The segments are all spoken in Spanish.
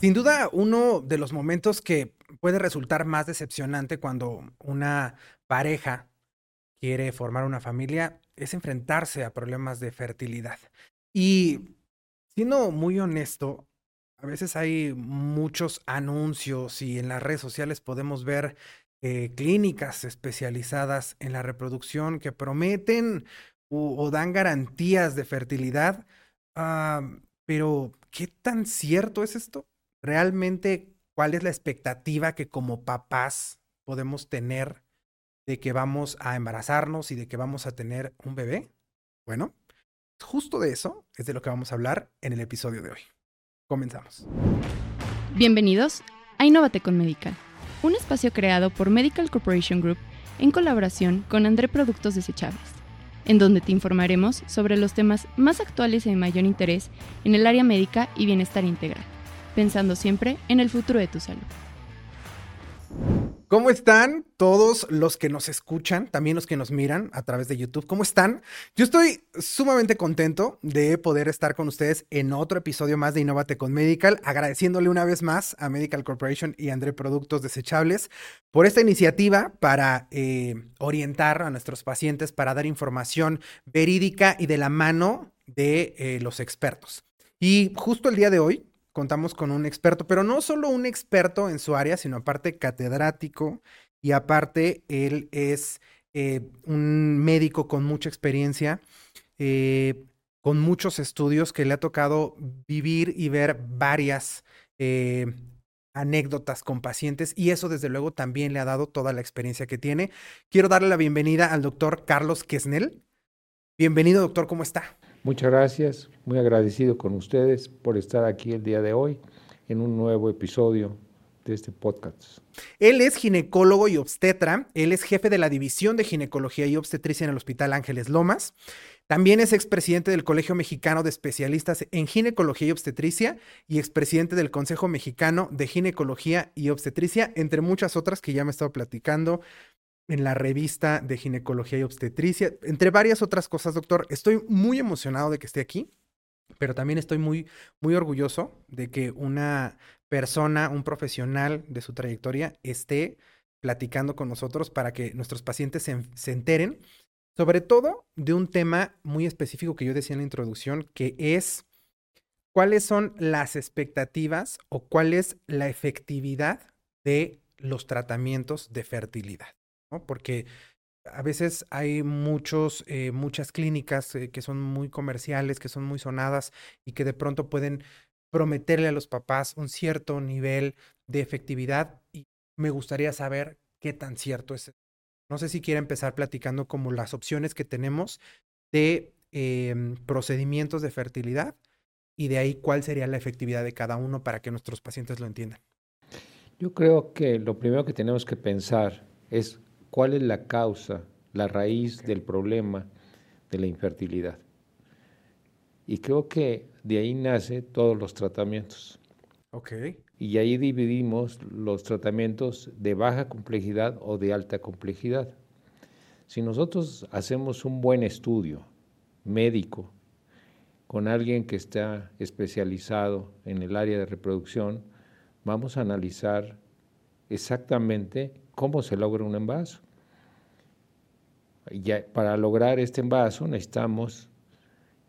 Sin duda, uno de los momentos que puede resultar más decepcionante cuando una pareja quiere formar una familia es enfrentarse a problemas de fertilidad. Y siendo muy honesto, a veces hay muchos anuncios y en las redes sociales podemos ver eh, clínicas especializadas en la reproducción que prometen o, dan garantías de fertilidad. Ah, pero, ¿qué tan cierto es esto? ¿Realmente cuál es la expectativa que como papás podemos tener de que vamos a embarazarnos y de que vamos a tener un bebé? Bueno, justo de eso es de lo que vamos a hablar en el episodio de hoy. Comenzamos. Bienvenidos a Innovate con Medical, un espacio creado por Medical Corporation Group en colaboración con André Productos Desechables, en donde te informaremos sobre los temas más actuales y de mayor interés en el área médica y bienestar integral, pensando siempre en el futuro de tu salud. ¿Cómo están todos los que nos escuchan, también los que nos miran a través de YouTube? ¿Cómo están? Yo estoy sumamente contento de poder estar con ustedes en otro episodio más de Innovate con Medical, agradeciéndole una vez más a Medical Corporation y André Productos Desechables por esta iniciativa para eh, orientar a nuestros pacientes, para dar información verídica y de la mano de eh, los expertos. Y justo el día de hoy contamos con un experto, pero no solo un experto en su área, sino aparte catedrático y aparte él es eh, un médico con mucha experiencia, eh, con muchos estudios que le ha tocado vivir y ver varias eh, anécdotas con pacientes y eso desde luego también le ha dado toda la experiencia que tiene. Quiero darle la bienvenida al doctor Carlos Quesnel. Bienvenido doctor, ¿cómo está? Muchas gracias, muy agradecido con ustedes por estar aquí el día de hoy en un nuevo episodio de este podcast. Él es ginecólogo y obstetra, él es jefe de la División de Ginecología y Obstetricia en el Hospital Ángeles Lomas. También es expresidente del Colegio Mexicano de Especialistas en Ginecología y Obstetricia y expresidente del Consejo Mexicano de Ginecología y Obstetricia, entre muchas otras que ya me he estado platicando en la revista de ginecología y obstetricia, entre varias otras cosas, doctor. Estoy muy emocionado de que esté aquí, pero también estoy muy, muy orgulloso de que una persona, un profesional de su trayectoria esté platicando con nosotros para que nuestros pacientes se, enteren, sobre todo de un tema muy específico que yo decía en la introducción, que es cuáles son las expectativas o cuál es la efectividad de los tratamientos de fertilidad. Porque a veces hay muchos, eh, muchas clínicas eh, que son muy comerciales, que son muy sonadas y que de pronto pueden prometerle a los papás un cierto nivel de efectividad y me gustaría saber qué tan cierto es. No sé si quiere empezar platicando como las opciones que tenemos de em, procedimientos de fertilidad y de ahí cuál sería la efectividad de cada uno para que nuestros pacientes lo entiendan. Yo creo que lo primero que tenemos que pensar es cuál es la causa, la raíz del problema de la infertilidad. Y creo que de ahí nace todos los tratamientos. Ok. Y ahí dividimos los tratamientos de baja complejidad o de alta complejidad. Si nosotros hacemos un buen estudio médico con alguien que está especializado en el área de reproducción, vamos a analizar exactamente cómo se logra un envaso. Ya, para lograr este envaso necesitamos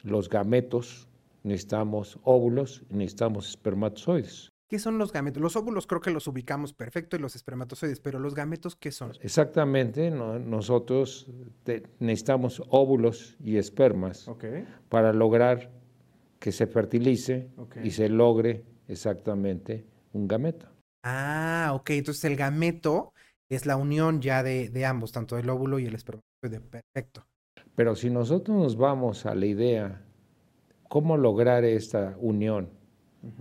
los gametos, necesitamos óvulos, necesitamos espermatozoides. ¿Qué son los gametos? Los óvulos creo que los ubicamos perfecto y los espermatozoides, pero los gametos, ¿qué son? Exactamente, nosotros necesitamos óvulos y espermas para lograr que se fertilice y se logre exactamente un gameto. Ah, ok, entonces el gameto es la unión ya de, ambos, tanto el óvulo y el espermatozoide. Perfecto. Pero si nosotros nos vamos a la idea, ¿cómo lograr esta unión?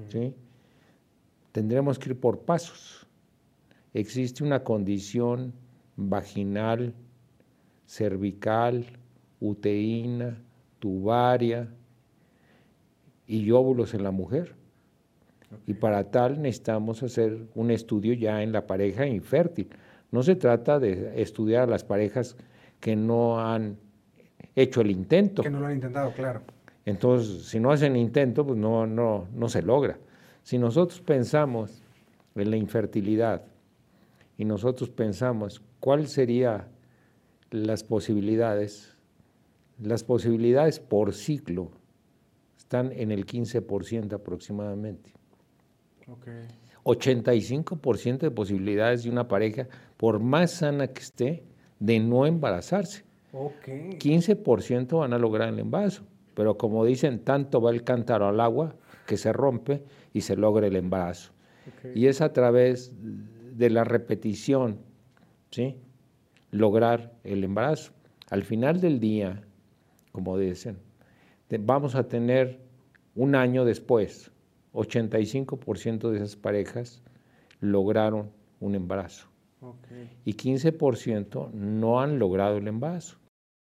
¿Sí? Tendremos que ir por pasos. Existe una condición vaginal, cervical, uteína, tubaria y óvulos en la mujer. Y para tal necesitamos hacer un estudio ya en la pareja infértil. No se trata de estudiar a las parejas que no han hecho el intento. Que no lo han intentado, claro. Entonces, si no hacen intento, pues no, no, no se logra. Si nosotros pensamos en la infertilidad y nosotros pensamos cuáles serían las posibilidades, las posibilidades por ciclo están en el 15% aproximadamente. 85% de posibilidades de una pareja, por más sana que esté, de no embarazarse. 15% van a lograr el embarazo, pero como dicen, tanto va el cántaro al agua que se rompe y se logra el embarazo. Y es a través de la repetición, ¿sí? Lograr el embarazo. Al final del día, como dicen, vamos a tener un año después, 85% de esas parejas lograron un embarazo. Y 15% no han logrado el embarazo.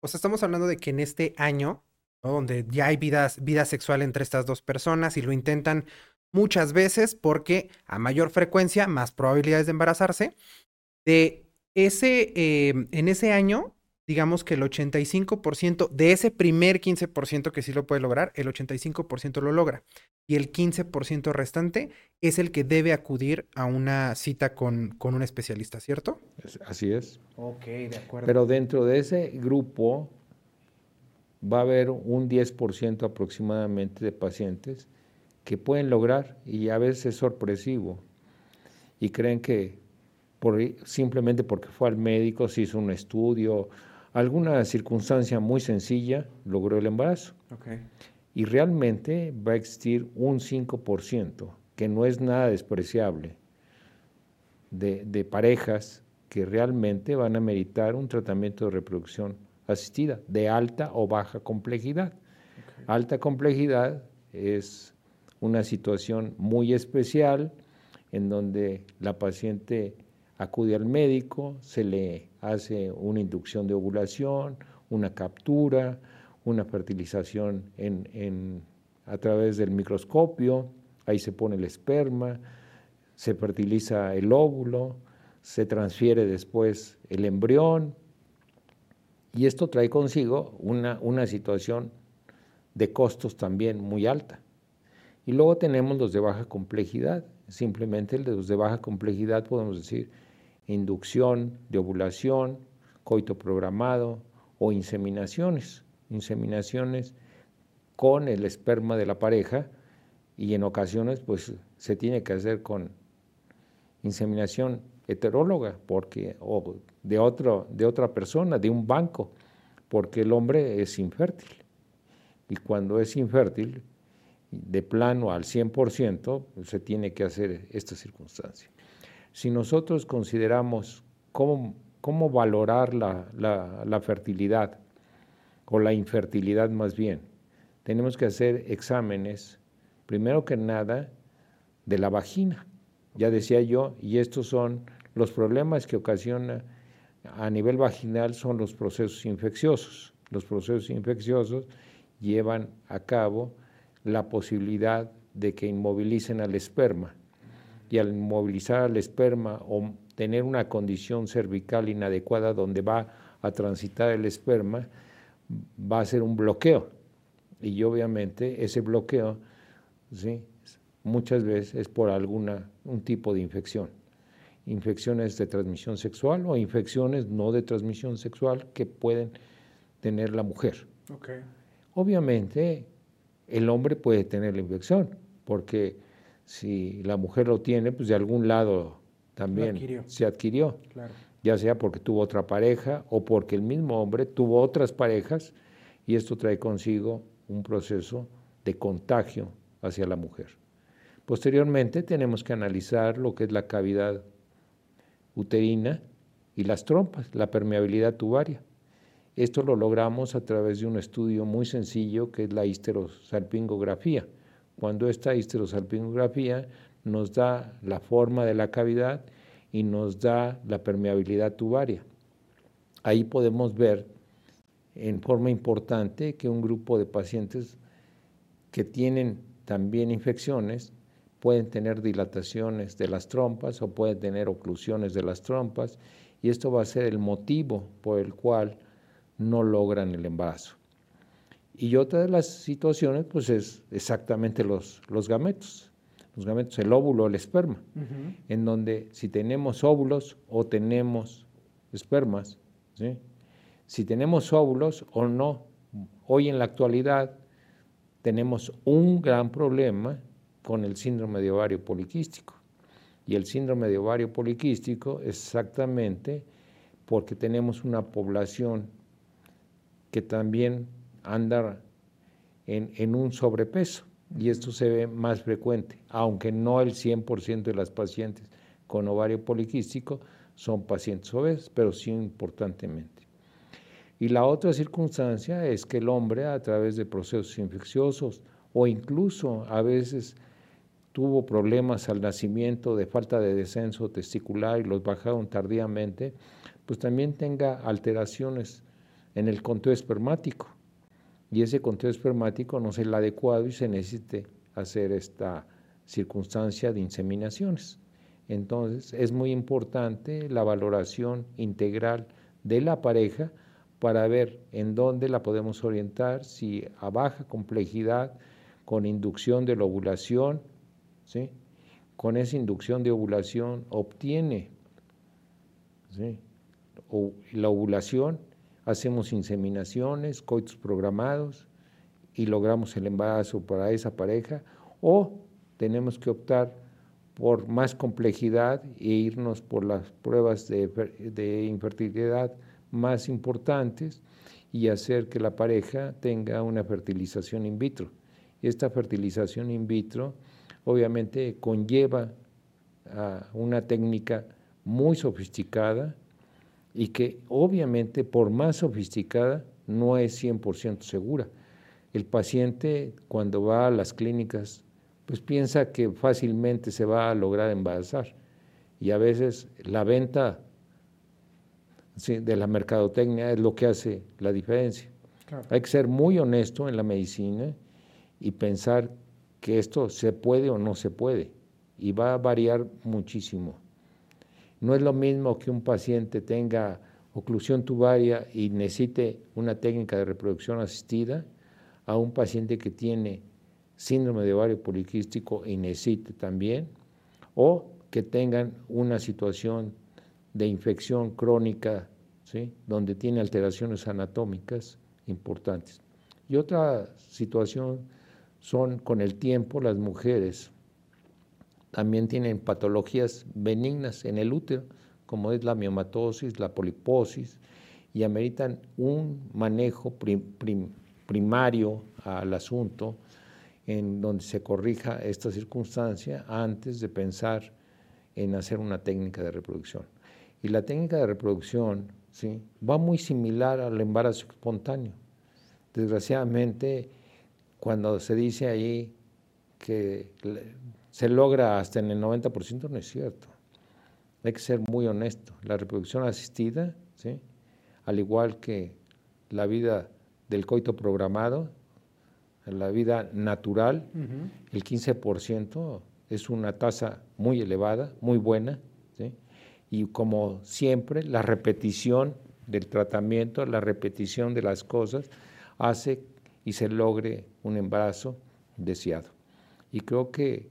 O sea, estamos hablando de que en este año, donde ya hay vida sexual entre estas dos personas y lo intentan muchas veces porque a mayor frecuencia, más probabilidades de embarazarse, de ese, eh, en ese año digamos que el 85% de ese primer 15% que sí lo puede lograr, el 85% lo logra. Y el 15% restante es el que debe acudir a una cita con, con un especialista, ¿cierto? Así es. Ok, de acuerdo. Pero dentro de ese grupo va a haber un 10% aproximadamente de pacientes que pueden lograr y a veces es sorpresivo y creen que por, simplemente porque fue al médico, se hizo un estudio alguna circunstancia muy sencilla logró el embarazo. Y realmente va a existir un 5%, que no es nada despreciable, de, parejas que realmente van a meritar un tratamiento de reproducción asistida de alta o baja complejidad. Alta complejidad es una situación muy especial en donde la paciente acude al médico, se le hace una inducción de ovulación, una captura, una fertilización en, a través del microscopio, ahí se pone el esperma, se fertiliza el óvulo, se transfiere después el embrión, y esto trae consigo una, una situación de costos también muy alta. Y luego tenemos los de baja complejidad. Simplemente los de baja complejidad podemos decir inducción de ovulación, coito programado o inseminaciones, inseminaciones con el esperma de la pareja y en ocasiones pues se tiene que hacer con inseminación heteróloga porque o de otro de otra persona, de un banco, porque el hombre es infértil. Y cuando es infértil de plano al 100%, pues, se tiene que hacer esta circunstancia. Si nosotros consideramos cómo, valorar la, la, fertilidad o la infertilidad más bien, tenemos que hacer exámenes, primero que nada, de la vagina. Ya decía yo, y estos son los problemas que ocasiona a nivel vaginal son los procesos infecciosos. Los procesos infecciosos llevan a cabo la posibilidad de que inmovilicen al esperma y al inmovilizar al esperma o tener una condición cervical inadecuada donde va a transitar el esperma, va a ser un bloqueo. Y obviamente ese bloqueo, ¿sí? muchas veces es por alguna, un tipo de infección. Infecciones de transmisión sexual o infecciones no de transmisión sexual que pueden tener la mujer. Obviamente el hombre puede tener la infección porque si la mujer lo tiene, pues de algún lado también se adquirió. Ya sea porque tuvo otra pareja o porque el mismo hombre tuvo otras parejas y esto trae consigo un proceso de contagio hacia la mujer. Posteriormente tenemos que analizar lo que es la cavidad uterina y las trompas, la permeabilidad tubaria. Esto lo logramos a través de un estudio muy sencillo que es la histerosalpingografía cuando esta histerosalpingografía nos da la forma de la cavidad y nos da la permeabilidad tubaria. Ahí podemos ver en forma importante que un grupo de pacientes que tienen también infecciones pueden tener dilataciones de las trompas o pueden tener oclusiones de las trompas y esto va a ser el motivo por el cual no logran el embarazo. Y otra de las situaciones, pues es exactamente los, los gametos. los gametos, el óvulo, el esperma, en donde si tenemos óvulos o tenemos espermas, si tenemos óvulos o no, hoy en la actualidad tenemos un gran problema con el síndrome de ovario poliquístico. Y el síndrome de ovario poliquístico es exactamente porque tenemos una población que también anda en, en un sobrepeso y esto se ve más frecuente, aunque no el 100% de las pacientes con ovario poliquístico son pacientes obesos, pero sí importantemente. Y la otra circunstancia es que el hombre a través de procesos infecciosos o incluso a veces tuvo problemas al nacimiento de falta de descenso testicular y los bajaron tardíamente, pues también tenga alteraciones en el conteo espermático y ese conteo espermático no es el adecuado y se necesite hacer esta circunstancia de inseminaciones. Entonces es muy importante la valoración integral de la pareja para ver en dónde la podemos orientar, si a baja complejidad, con inducción de la ovulación, ¿sí? con esa inducción de ovulación obtiene la ovulación hacemos inseminaciones, coitos programados y logramos el embarazo para esa pareja, o tenemos que optar por más complejidad e irnos por las pruebas de, infertilidad más importantes y hacer que la pareja tenga una fertilización in vitro. Esta fertilización in vitro obviamente conlleva a una técnica muy sofisticada y que obviamente por más sofisticada no es 100% segura. El paciente cuando va a las clínicas pues piensa que fácilmente se va a lograr embarazar y a veces la venta de la mercadotecnia es lo que hace la diferencia. Hay que ser muy honesto en la medicina y pensar que esto se puede o no se puede y va a variar muchísimo. No es lo mismo que un paciente tenga oclusión tubaria y necesite una técnica de reproducción asistida a un paciente que tiene síndrome de ovario poliquístico y necesite también, o que tengan una situación de infección crónica, ¿sí? donde tiene alteraciones anatómicas importantes. Y otra situación son con el tiempo las mujeres también tienen patologías benignas en el útero, como es la miomatosis, la poliposis, y ameritan un manejo primario al asunto en donde se corrija esta circunstancia antes de pensar en hacer una técnica de reproducción. Y la técnica de reproducción ¿sí? va muy similar al embarazo espontáneo. Desgraciadamente, cuando se dice ahí que se logra hasta en el 90%, no es cierto. Hay que ser muy honesto. La reproducción asistida, ¿sí? al igual que la vida del coito programado, la vida natural, el 15% es una tasa muy elevada, muy buena, y como siempre, la repetición del tratamiento, la repetición de las cosas, hace y se logre un embarazo deseado. Y creo que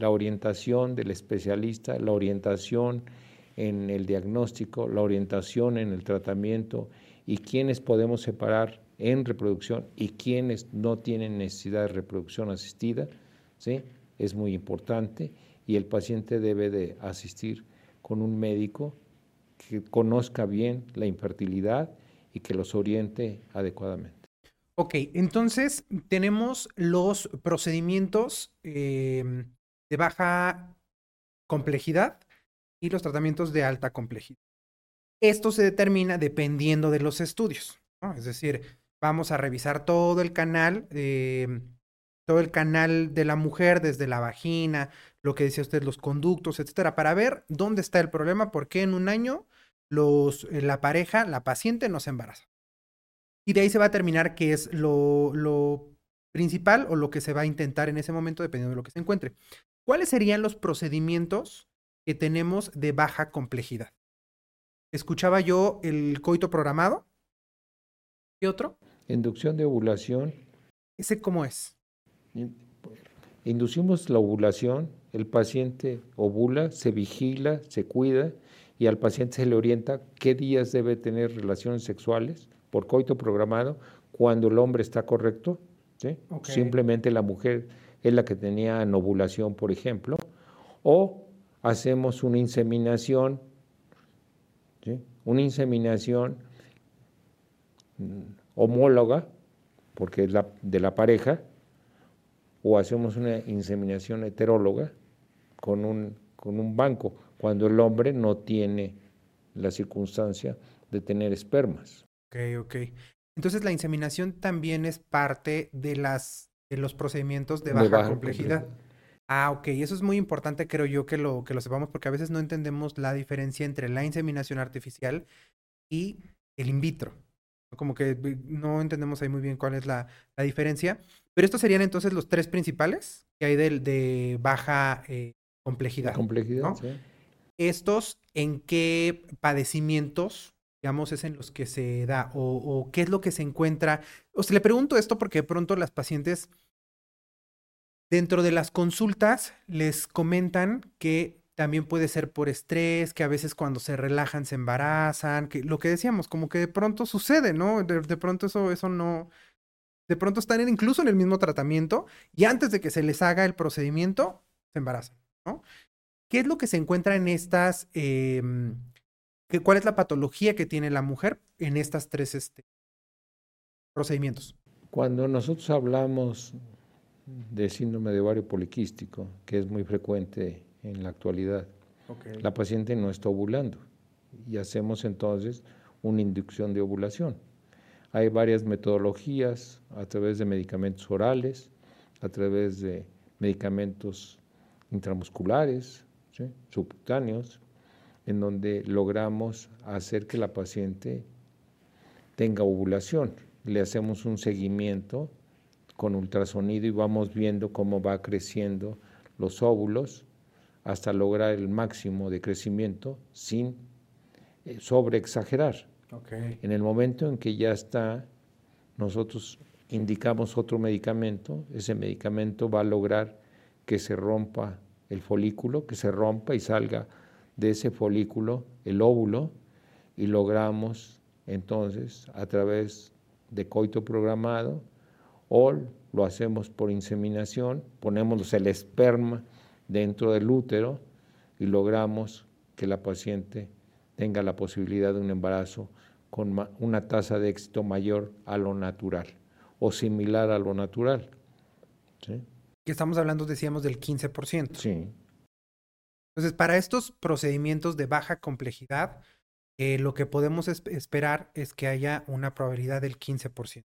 la orientación del especialista, la orientación en el diagnóstico, la orientación en el tratamiento y quiénes podemos separar en reproducción y quiénes no tienen necesidad de reproducción asistida, ¿sí? es muy importante y el paciente debe de asistir con un médico que conozca bien la infertilidad y que los oriente adecuadamente. Ok, entonces tenemos los procedimientos eh, de baja complejidad y los tratamientos de alta complejidad. Esto se determina dependiendo de los estudios, es decir, vamos a revisar todo el canal, em, todo el canal de la mujer, desde la vagina, lo que decía usted, los conductos, etcétera, para ver dónde está el problema, por qué en un año eh, la pareja, la paciente no se embaraza. Y de ahí se va a determinar qué es lo, lo principal o lo que se va a intentar en ese momento, dependiendo de lo que se encuentre. ¿Cuáles serían los procedimientos que tenemos de baja complejidad? Escuchaba yo el coito programado. ¿Qué otro? Inducción de ovulación. ¿Ese cómo es? inducimos la ovulación, el paciente ovula, se vigila, se cuida y al paciente se le orienta qué días debe tener relaciones sexuales por coito programado cuando el hombre está correcto. Simplemente la mujer es la que tenía ovulación, por ejemplo, o hacemos una inseminación, una inseminación mm, homóloga, porque es la, de la pareja, o hacemos una inseminación heteróloga con un, con un banco, cuando el hombre no tiene la circunstancia de tener espermas. Ok, ok. Entonces la inseminación también es parte de las de los procedimientos de baja, complejidad. Ah, ok. Eso es muy importante, creo yo, que lo, que lo sepamos, porque a veces no entendemos la diferencia entre la inseminación artificial y el in vitro. Como que no entendemos ahí muy bien cuál es la, la diferencia. Pero estos serían entonces los tres principales que hay de, de baja eh, complejidad. complejidad, sí. ¿Estos en qué padecimientos, digamos, es en los que se da? O, qué es lo que se encuentra? O sea, le pregunto esto porque de pronto las pacientes dentro de las consultas les comentan que también puede ser por estrés, que a veces cuando se relajan se embarazan, que lo que decíamos, como que de pronto sucede, ¿no? De, de pronto eso, eso no, de pronto están incluso en el mismo tratamiento y antes de que se les haga el procedimiento, se embarazan, ¿no? ¿Qué es lo que se encuentra en estas, eh, cuál es la patología que tiene la mujer en estas tres este, procedimientos? Cuando nosotros hablamos de síndrome de ovario poliquístico, que es muy frecuente en la actualidad. Okay. La paciente no está ovulando y hacemos entonces una inducción de ovulación. Hay varias metodologías a través de medicamentos orales, a través de medicamentos intramusculares, ¿sí? subcutáneos, en donde logramos hacer que la paciente tenga ovulación. Le hacemos un seguimiento con ultrasonido y vamos viendo cómo va creciendo los óvulos hasta lograr el máximo de crecimiento sin eh, sobreexagerar. Okay. En el momento en que ya está, nosotros indicamos otro medicamento, ese medicamento va a lograr que se rompa el folículo, que se rompa y salga de ese folículo el óvulo y logramos entonces a través de coito programado o lo hacemos por inseminación, ponemos el esperma dentro del útero y logramos que la paciente tenga la posibilidad de un embarazo con una tasa de éxito mayor a lo natural o similar a lo natural. ¿sí? Estamos hablando, decíamos, del 15%. Sí. Entonces, para estos procedimientos de baja complejidad, eh, lo que podemos esperar es que haya una probabilidad del 15%.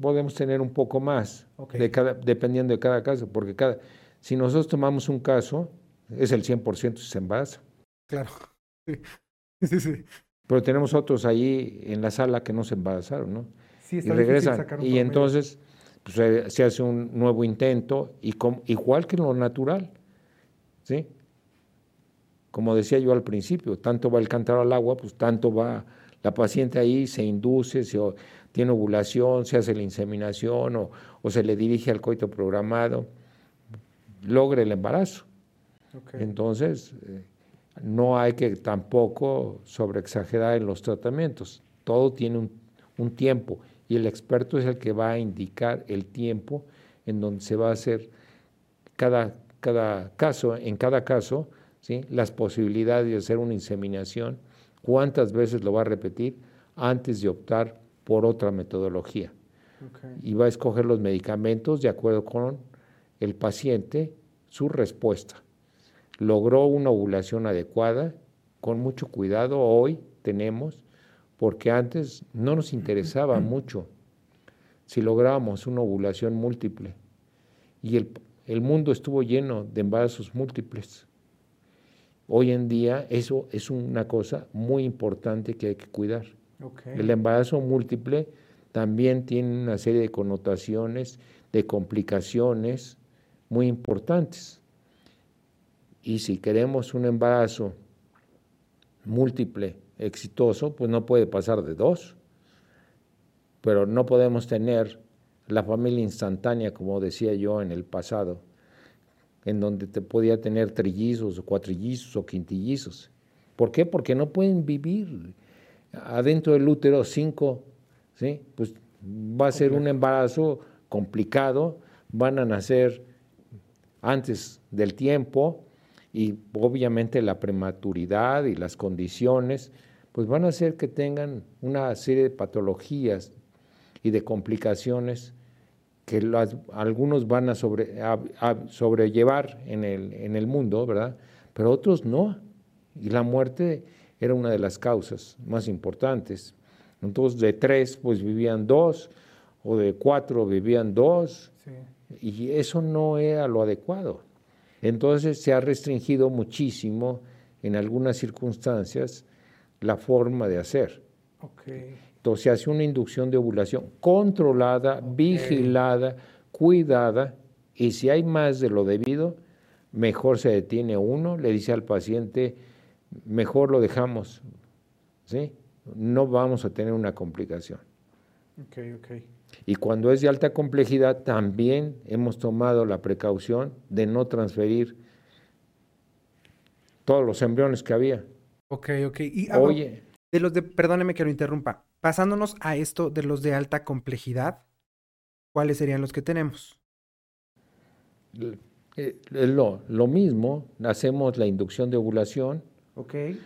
podemos tener un poco más, okay. de cada, dependiendo de cada caso, porque cada, si nosotros tomamos un caso, es el 100% si se embaraza. Claro. Sí, sí, Pero tenemos otros ahí en la sala que no se embarazaron, ¿no? Sí, está y regresan. Y entonces pues, se, se, hace un nuevo intento, y com, igual que en lo natural, ¿sí? Como decía yo al principio, tanto va el cántaro al agua, pues tanto va la paciente ahí, se induce, se, tiene ovulación, se hace la inseminación o, o se le dirige al coito programado logre el embarazo. Okay. Entonces, eh, no hay que tampoco sobreexagerar en los tratamientos. Todo tiene un, un, tiempo y el experto es el que va a indicar el tiempo en donde se va a hacer cada, cada caso, en cada caso, ¿sí? las posibilidades de hacer una inseminación, cuántas veces lo va a repetir antes de optar por otra metodología. Okay. Y va a escoger los medicamentos de acuerdo con el paciente su respuesta. Logró una ovulación adecuada, con mucho cuidado hoy tenemos, porque antes no nos interesaba mucho si lográbamos una ovulación múltiple. Y el, el mundo estuvo lleno de embarazos múltiples. Hoy en día eso es una cosa muy importante que hay que cuidar. Okay. El embarazo múltiple también tiene una serie de connotaciones, de complicaciones, muy importantes. Y si queremos un embarazo múltiple, exitoso, pues no puede pasar de dos. Pero no podemos tener la familia instantánea, como decía yo en el pasado, en donde te podía tener trillizos o cuatrillizos o quintillizos. ¿Por qué? Porque no pueden vivir adentro del útero cinco, ¿sí? Pues va a ser un embarazo complicado, van a nacer antes del tiempo y obviamente la prematuridad y las condiciones, pues van a hacer que tengan una serie de patologías y de complicaciones que algunos van a, sobre, sobrellevar en el, en el mundo, ¿verdad? Pero otros no. Y la muerte era una de las causas más importantes. Entonces, de tres, pues vivían dos, o de cuatro vivían dos, y eso no era lo adecuado. Entonces, se ha restringido muchísimo, en algunas circunstancias, la forma de hacer. Se hace una inducción de ovulación controlada, vigilada, cuidada, y si hay más de lo debido, mejor se detiene uno, le dice al paciente, mejor lo dejamos, ¿sí? No vamos a tener una complicación. Y cuando es de alta complejidad, también hemos tomado la precaución de no transferir todos los embriones que había. Ok, ok. Y, Oye. De los de, perdóneme que lo interrumpa, pasándonos a esto de los de alta complejidad, ¿cuáles serían los que tenemos? Eh, lo, lo mismo, hacemos la inducción de ovulación,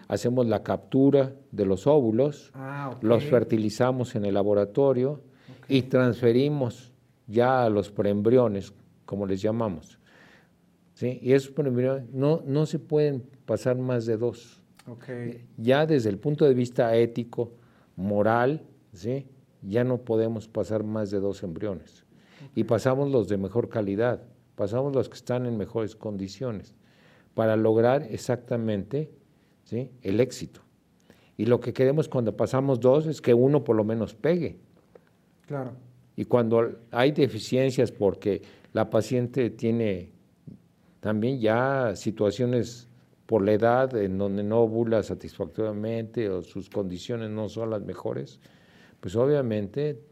Hacemos la captura de los óvulos, ah, los fertilizamos en el laboratorio y transferimos ya a los preembriones, como les llamamos. ¿Sí? Y esos preembriones no, no se pueden pasar más de dos. Ya desde el punto de vista ético, moral, ¿sí? ya no podemos pasar más de dos embriones. Y pasamos los de mejor calidad, pasamos los que están en mejores condiciones, para lograr exactamente el éxito. Y lo que queremos cuando pasamos dos es que uno por lo menos pegue. Claro. Y cuando hay deficiencias porque la paciente tiene también ya situaciones por la edad en donde no ovula satisfactoriamente o sus condiciones no son las mejores, pues obviamente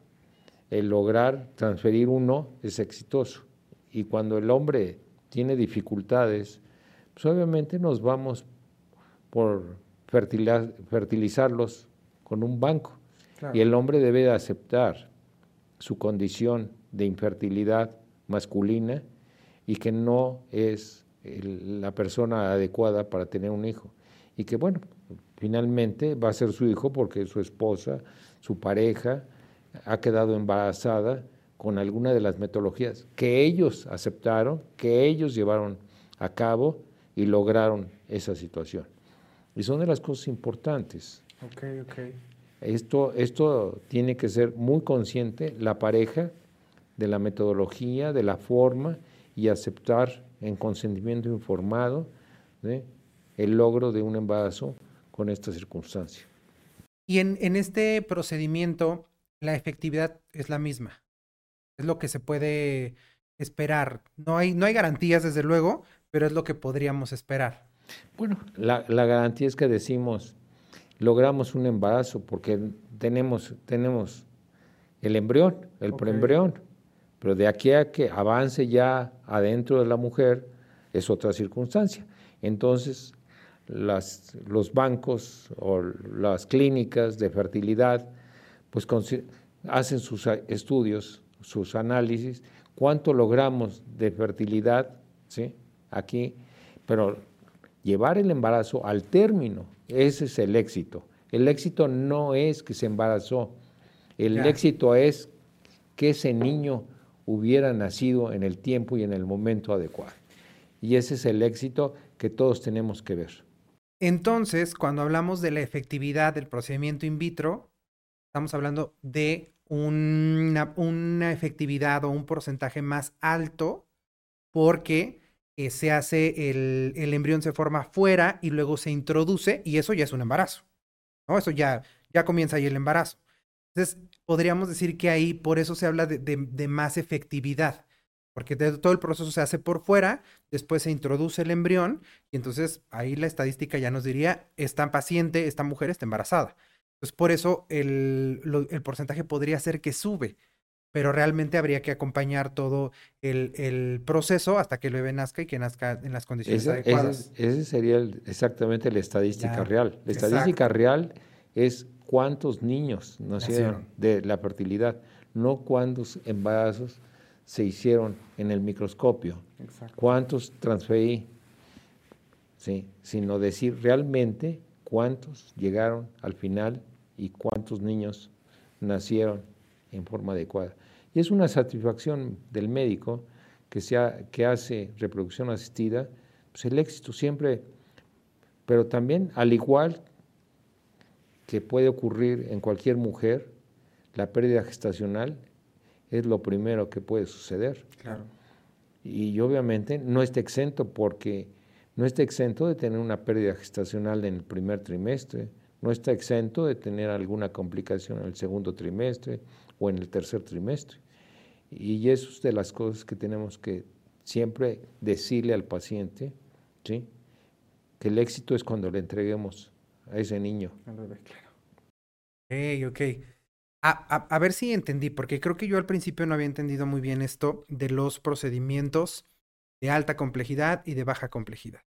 el lograr transferir uno es exitoso. Y cuando el hombre tiene dificultades, pues obviamente nos vamos por fertilizarlos con un banco. Y el hombre debe de aceptar su condición de infertilidad masculina y que no es la persona adecuada para tener un hijo. Y que, bueno, finalmente va a ser su hijo porque su esposa, su pareja, ha quedado embarazada con alguna de las metodologías que ellos aceptaron, que ellos llevaron a cabo y lograron esa situación. Y son de las cosas importantes. Esto, esto tiene que ser muy consciente la pareja de la metodología, de la forma y aceptar en consentimiento informado el logro de un embarazo con esta circunstancia. Y en, en, este procedimiento, la efectividad es la misma. Es lo que se puede esperar. No hay, no hay garantías, desde luego, pero es lo que podríamos esperar. Bueno, la, garantía es que decimos, logramos un embarazo porque tenemos, tenemos el embrión, el preembrión, pero de aquí a que avance ya adentro de la mujer es otra circunstancia. Entonces, las, los bancos o las clínicas de fertilidad, pues hacen sus estudios, sus análisis, cuánto logramos de fertilidad, ¿sí? Aquí, pero llevar el embarazo al término. Ese es el éxito. El éxito no es que se embarazó, el éxito es que ese niño hubiera nacido en el tiempo y en el momento adecuado. Y ese es el éxito que todos tenemos que ver. Entonces, cuando hablamos de la efectividad del procedimiento in vitro, estamos hablando de una, efectividad o un porcentaje más alto porque eh, se hace, el, el, embrión se forma fuera y luego se introduce y eso ya es un embarazo. ¿no? Eso ya, ya comienza ahí el embarazo. Entonces, podríamos decir que ahí por eso se habla de, de, más efectividad, porque todo el proceso se hace por fuera, después se introduce el embrión y entonces ahí la estadística ya nos diría, esta paciente, esta mujer está embarazada. Entonces, por eso el, el porcentaje podría ser que sube. pero realmente habría que acompañar todo el, proceso hasta que el bebé nazca y que nazca en las condiciones adecuadas. Ese, sería exactamente la estadística real. La estadística real es cuántos niños nacieron de la fertilidad, no cuántos embarazos se hicieron en el microscopio, cuántos transferí, ¿sí? sino decir realmente cuántos llegaron al final y cuántos niños nacieron en forma adecuada. Y es una satisfacción del médico que, sea, que hace reproducción asistida, pues el éxito siempre, pero también al igual que puede ocurrir en cualquier mujer, la pérdida gestacional es lo primero que puede suceder. Claro. Y obviamente no está exento porque no está exento de tener una pérdida gestacional en el primer trimestre, no está exento de tener alguna complicación en el segundo trimestre o en el tercer trimestre. Y eso es de las cosas que tenemos que siempre decirle al paciente, ¿sí? que el éxito es cuando le entreguemos a ese niño. Ok, ok. A, ver si entendí, porque creo que yo al principio no había entendido muy bien esto de los procedimientos de alta complejidad y de baja complejidad.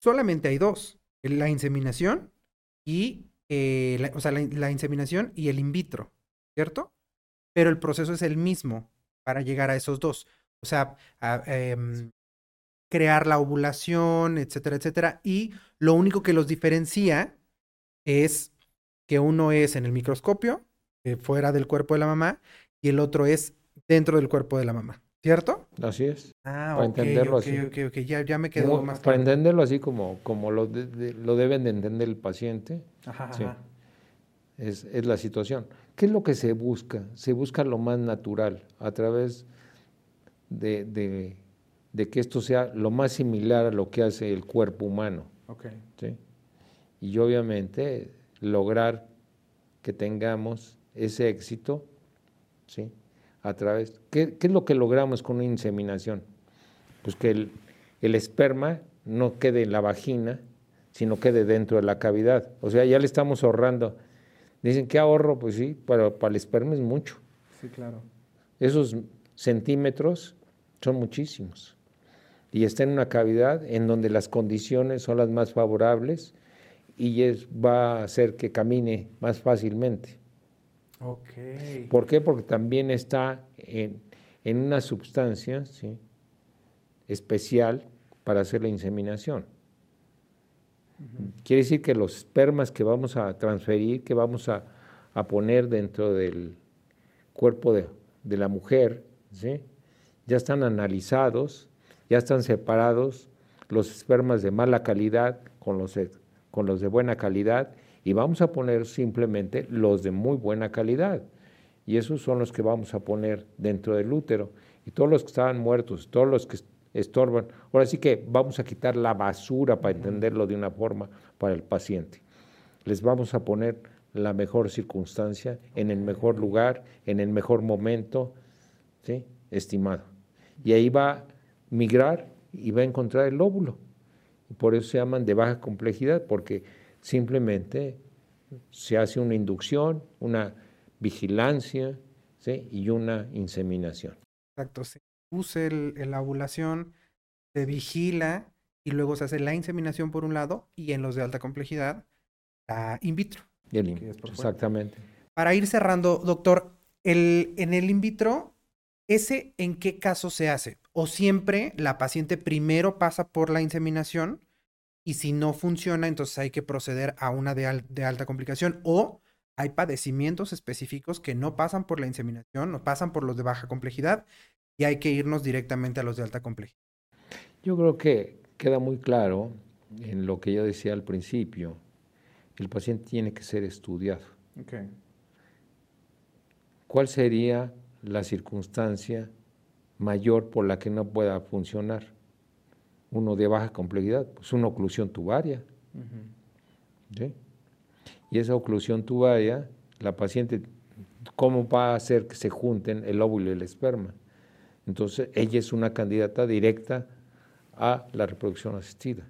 Solamente hay dos, la inseminación y, eh, o sea, la, inseminación y el in vitro, ¿cierto? Pero el proceso es el mismo para llegar a esos dos. O sea, em, crear la ovulación, etcétera, etcétera. Y lo único que los diferencia es que uno es en el microscopio, eh, fuera del cuerpo de la mamá, y el otro es dentro del cuerpo de la mamá. ¿Cierto? Así es. Ah, para entenderlo así. Ok, ok, ya, ya me quedó más Para entenderlo así como, como lo, lo deben de entender el paciente. Ajá, sí. Es, es, la situación. ¿Qué es lo que se busca? Se busca lo más natural, a través de, de, de que esto sea lo más similar a lo que hace el cuerpo humano. Ok. ¿sí? Y obviamente lograr que tengamos ese éxito, ¿sí? a través. ¿Qué, es lo que logramos con una inseminación? Pues que el, esperma no quede en la vagina, sino quede dentro de la cavidad. O sea, ya le estamos ahorrando. Dicen, ¿qué ahorro? Pues sí, para, para el esperma es mucho. Sí, claro. Esos centímetros son muchísimos. Y está en una cavidad en donde las condiciones son las más favorables y es, va a hacer que camine más fácilmente. Okay. ¿Por qué? Porque también está en, una sustancia especial para hacer la inseminación. Quiere decir que los espermas que vamos a transferir, que vamos a, poner dentro del cuerpo de, la mujer, ya están analizados, ya están separados los espermas de mala calidad con los, con los de buena calidad y vamos a poner simplemente los de muy buena calidad. Y esos son los que vamos a poner dentro del útero. Y todos los que estaban muertos, todos los que estorban. Ahora sí que vamos a quitar la basura para entenderlo de una forma para el paciente. Les vamos a poner la mejor circunstancia, en el mejor lugar, en el mejor momento, ¿sí? estimado. Y ahí va migrar y va a encontrar el óvulo. Y por eso se llaman de baja complejidad, porque Simplemente se hace una inducción, una vigilancia y una inseminación. Exacto, se use la ovulación, se vigila y luego se hace la inseminación por un lado y en los de alta complejidad la in vitro. exactamente. Para ir cerrando, doctor, el, en el in vitro, ¿ese en qué caso se hace? ¿O siempre la paciente primero pasa por la inseminación y si no funciona, entonces hay que proceder a una de, de, alta complicación o hay padecimientos específicos que no pasan por la inseminación, no pasan por los de baja complejidad y hay que irnos directamente a los de alta complejidad. Yo creo que queda muy claro en lo que yo decía al principio, el paciente tiene que ser estudiado. Okay. ¿Cuál sería la circunstancia mayor por la que no pueda funcionar? uno de baja complejidad, pues una oclusión tubaria. Y esa oclusión tubaria, la paciente, ¿cómo va a hacer que se junten el óvulo y el esperma? Entonces, ella es una candidata directa a la reproducción asistida.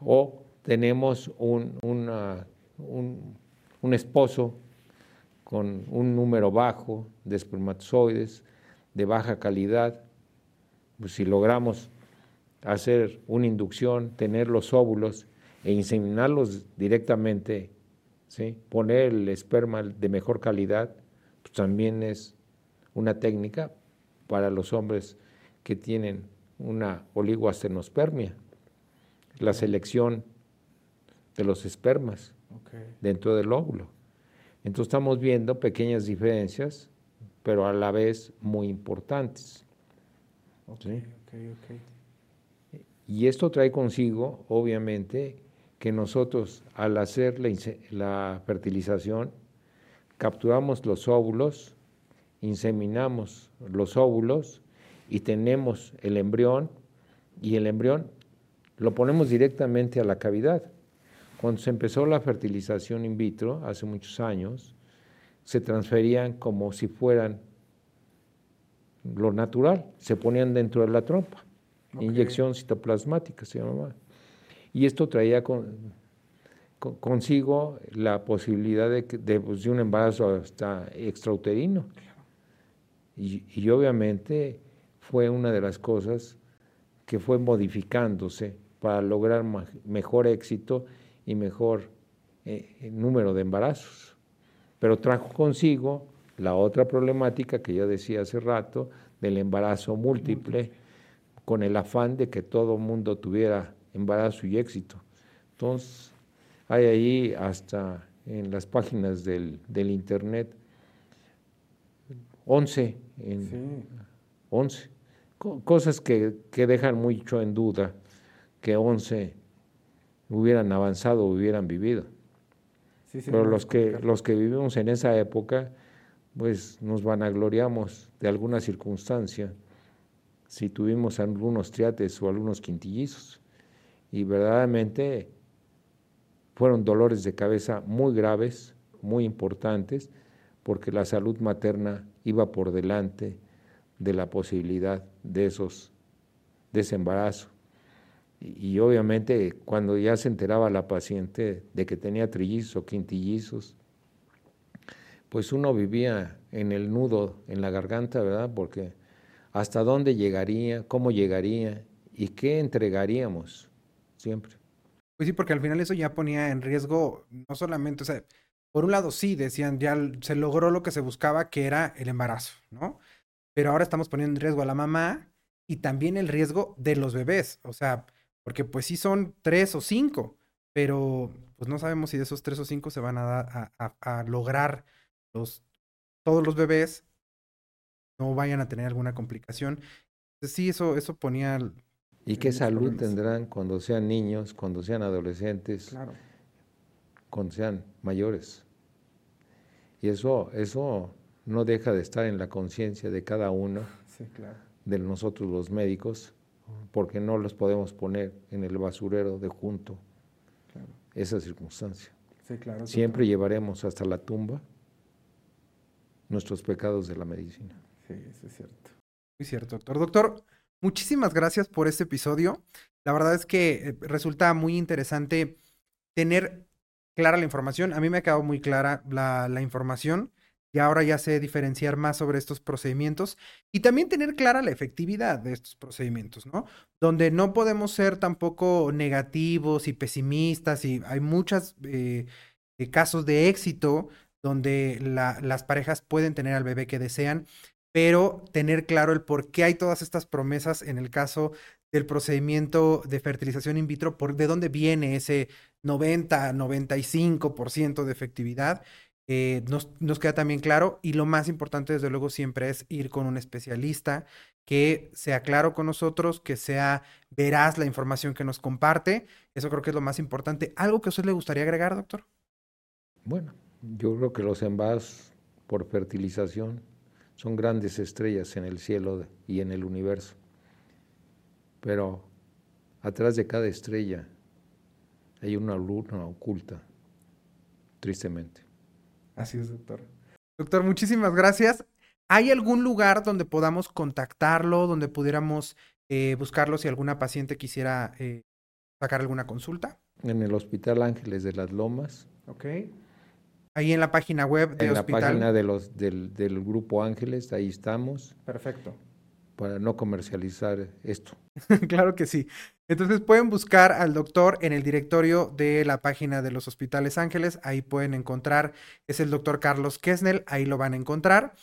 O tenemos un, un, un esposo con un número bajo de espermatozoides, de baja calidad. Pues si logramos hacer una inducción, tener los óvulos e inseminarlos directamente, ¿sí? poner el esperma de mejor calidad, pues también es una técnica para los hombres que tienen una oligoastenospermia, la selección de los espermas dentro del óvulo. Entonces estamos viendo pequeñas diferencias, pero a la vez muy importantes. Y esto trae consigo, obviamente, que nosotros al hacer la, la fertilización, capturamos los óvulos, inseminamos los óvulos y tenemos el embrión y el embrión lo ponemos directamente a la cavidad. Cuando se empezó la fertilización in vitro, hace muchos años, se transferían como si fueran lo natural, se ponían dentro de la trompa. Inyección citoplasmática se llamaba. Y esto traía consigo la posibilidad de, pues, de, un embarazo hasta extrauterino. Y, y, obviamente fue una de las cosas que fue modificándose para lograr mejor éxito y mejor eh, número de embarazos. Pero trajo consigo la otra problemática que yo decía hace rato del embarazo múltiple, con el afán de que todo el mundo tuviera embarazo y éxito. Entonces, hay ahí hasta en las páginas del, internet 11, en, 11 cosas que, que, dejan mucho en duda que 11 hubieran avanzado hubieran vivido. Pero los que, los que vivimos en esa época, pues nos vanagloriamos de alguna circunstancia, si tuvimos algunos triates o algunos quintillizos. Y verdaderamente fueron dolores de cabeza muy graves, muy importantes, porque la salud materna iba por delante de la posibilidad de esos de ese embarazo. Y, obviamente cuando ya se enteraba la paciente de que tenía trillizos o quintillizos, pues uno vivía en el nudo, en la garganta, ¿verdad? Porque hasta dónde llegaría, cómo llegaría y qué entregaríamos siempre. Pues sí, porque al final eso ya ponía en riesgo no solamente, o sea, por un lado sí, decían, ya se logró lo que se buscaba, que era el embarazo, ¿no? Pero ahora estamos poniendo en riesgo a la mamá y también el riesgo de los bebés, o sea, porque pues sí son tres o cinco, pero pues no sabemos si de esos tres o cinco se van a, dar, a, lograr los, todos los bebés no vayan a tener alguna complicación. sí, eso, eso ponía... ¿Y qué salud tendrán cuando sean niños, cuando sean adolescentes, claro. cuando sean mayores? Y eso, eso no deja de estar en la conciencia de cada uno, de nosotros los médicos, porque no los podemos poner en el basurero de junto esa circunstancia. Siempre llevaremos hasta la tumba nuestros pecados de la medicina. Sí, eso es cierto. Muy cierto, doctor. Doctor, muchísimas gracias por este episodio. La verdad es que eh, resulta muy interesante tener clara la información. A mí me ha quedado muy clara la, la información y ahora ya sé diferenciar más sobre estos procedimientos y también tener clara la efectividad de estos procedimientos, ¿no? Donde no podemos ser tampoco negativos y pesimistas y hay muchos eh, eh, casos de éxito donde las parejas pueden tener al bebé que desean, pero tener claro el por qué hay todas estas promesas en el caso del procedimiento de fertilización in vitro, por de dónde viene ese 90, 95% de efectividad eh, nos, queda también claro y lo más importante desde luego siempre es ir con un especialista que sea claro con nosotros, que sea veraz la información que nos comparte. Eso creo que es lo más importante. ¿Algo que a usted le gustaría agregar, doctor? Bueno, yo creo que los envases por fertilización son grandes estrellas en el cielo y en el universo. Pero atrás de cada estrella hay una luna oculta, tristemente. Así es, doctor. Doctor, muchísimas gracias. ¿Hay algún lugar donde podamos contactarlo, donde pudiéramos eh, buscarlo si alguna paciente quisiera eh, sacar alguna consulta? En el Hospital Ángeles de las Lomas. Ok. Ahí en la página web de en hospital. la página de los, del, del Grupo Ángeles, ahí estamos, Perfecto. para no comercializar esto. claro que sí. Entonces pueden buscar al doctor en el directorio de la página de los Hospitales Ángeles. Ahí pueden encontrar, es el doctor Carlos Kesnel, ahí lo van a encontrar.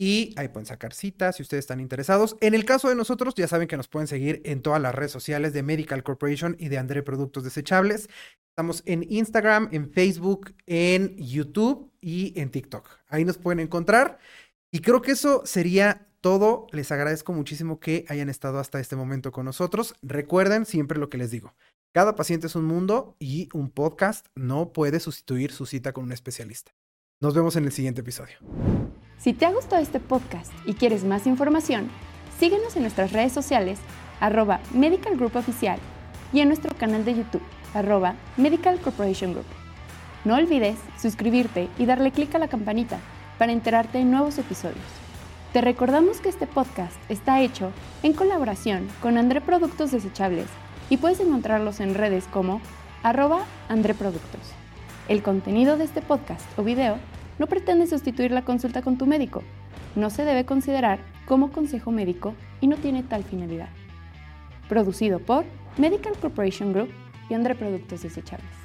Y ahí pueden sacar citas si ustedes están interesados. En el caso de nosotros, ya saben que nos pueden seguir en todas las redes sociales de Medical Corporation y de André Productos Desechables. Estamos en Instagram, en Facebook, en YouTube y en TikTok. Ahí nos pueden encontrar. Y creo que eso sería todo. Les agradezco muchísimo que hayan estado hasta este momento con nosotros. Recuerden siempre lo que les digo. Cada paciente es un mundo y un podcast no puede sustituir su cita con un especialista. Nos vemos en el siguiente episodio. Si te ha gustado este podcast y quieres más información, síguenos en nuestras redes sociales, arroba Medical Group Oficial, y en nuestro canal de YouTube, arroba Medical Corporation Group. No olvides suscribirte y darle clic a la campanita para enterarte de nuevos episodios. Te recordamos que este podcast está hecho en colaboración con André Productos Desechables y puedes encontrarlos en redes como arroba André Productos. El contenido de este podcast o video no pretende sustituir la consulta con tu médico. No se debe considerar como consejo médico y no tiene tal finalidad. Producido por Medical Corporation Group y André Productos Desechables.